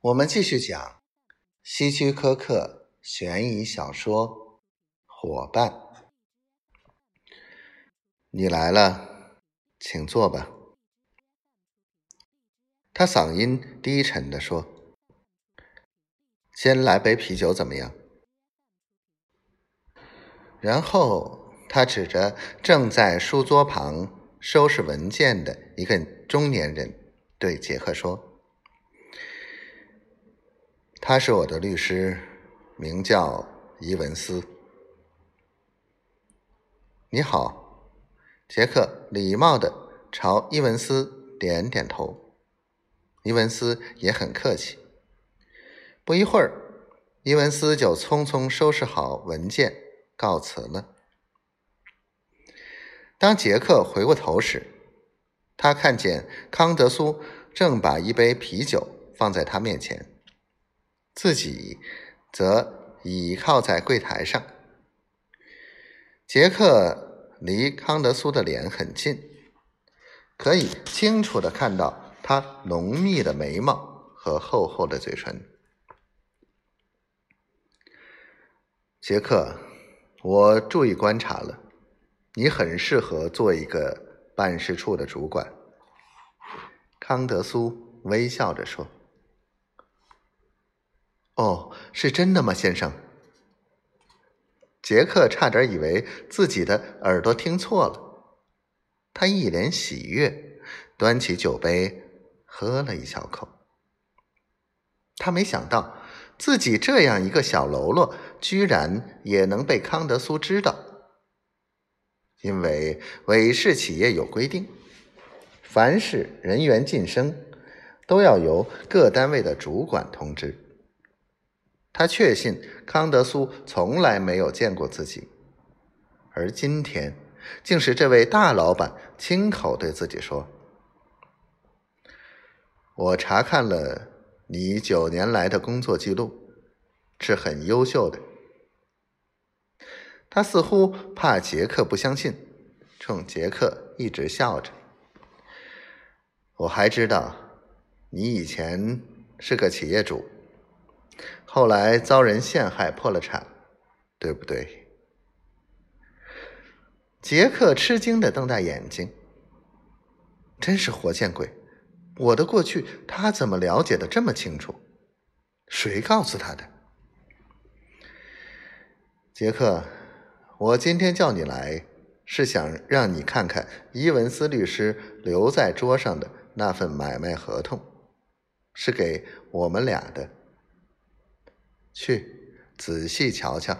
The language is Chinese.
我们继续讲希区柯克悬疑小说《伙伴》。你来了，请坐吧。他嗓音低沉的说：“先来杯啤酒怎么样？”然后他指着正在书桌旁收拾文件的一个中年人，对杰克说：“他是我的律师，名叫伊文斯。”你好，杰克礼貌的朝伊文斯点点头。伊文斯也很客气。不一会儿，伊文斯就匆匆收拾好文件。告辞了。当杰克回过头时，他看见康德苏正把一杯啤酒放在他面前，自己则倚靠在柜台上。杰克离康德苏的脸很近，可以清楚的看到他浓密的眉毛和厚厚的嘴唇。杰克。我注意观察了，你很适合做一个办事处的主管。”康德苏微笑着说。“哦，是真的吗，先生？”杰克差点以为自己的耳朵听错了，他一脸喜悦，端起酒杯喝了一小口。他没想到。自己这样一个小喽啰，居然也能被康德苏知道。因为韦氏企业有规定，凡是人员晋升，都要由各单位的主管通知。他确信康德苏从来没有见过自己，而今天竟是这位大老板亲口对自己说：“我查看了。”你九年来的工作记录是很优秀的。他似乎怕杰克不相信，冲杰克一直笑着。我还知道，你以前是个企业主，后来遭人陷害破了产，对不对？杰克吃惊的瞪大眼睛，真是活见鬼！我的过去，他怎么了解的这么清楚？谁告诉他的？杰克，我今天叫你来，是想让你看看伊文斯律师留在桌上的那份买卖合同，是给我们俩的。去，仔细瞧瞧。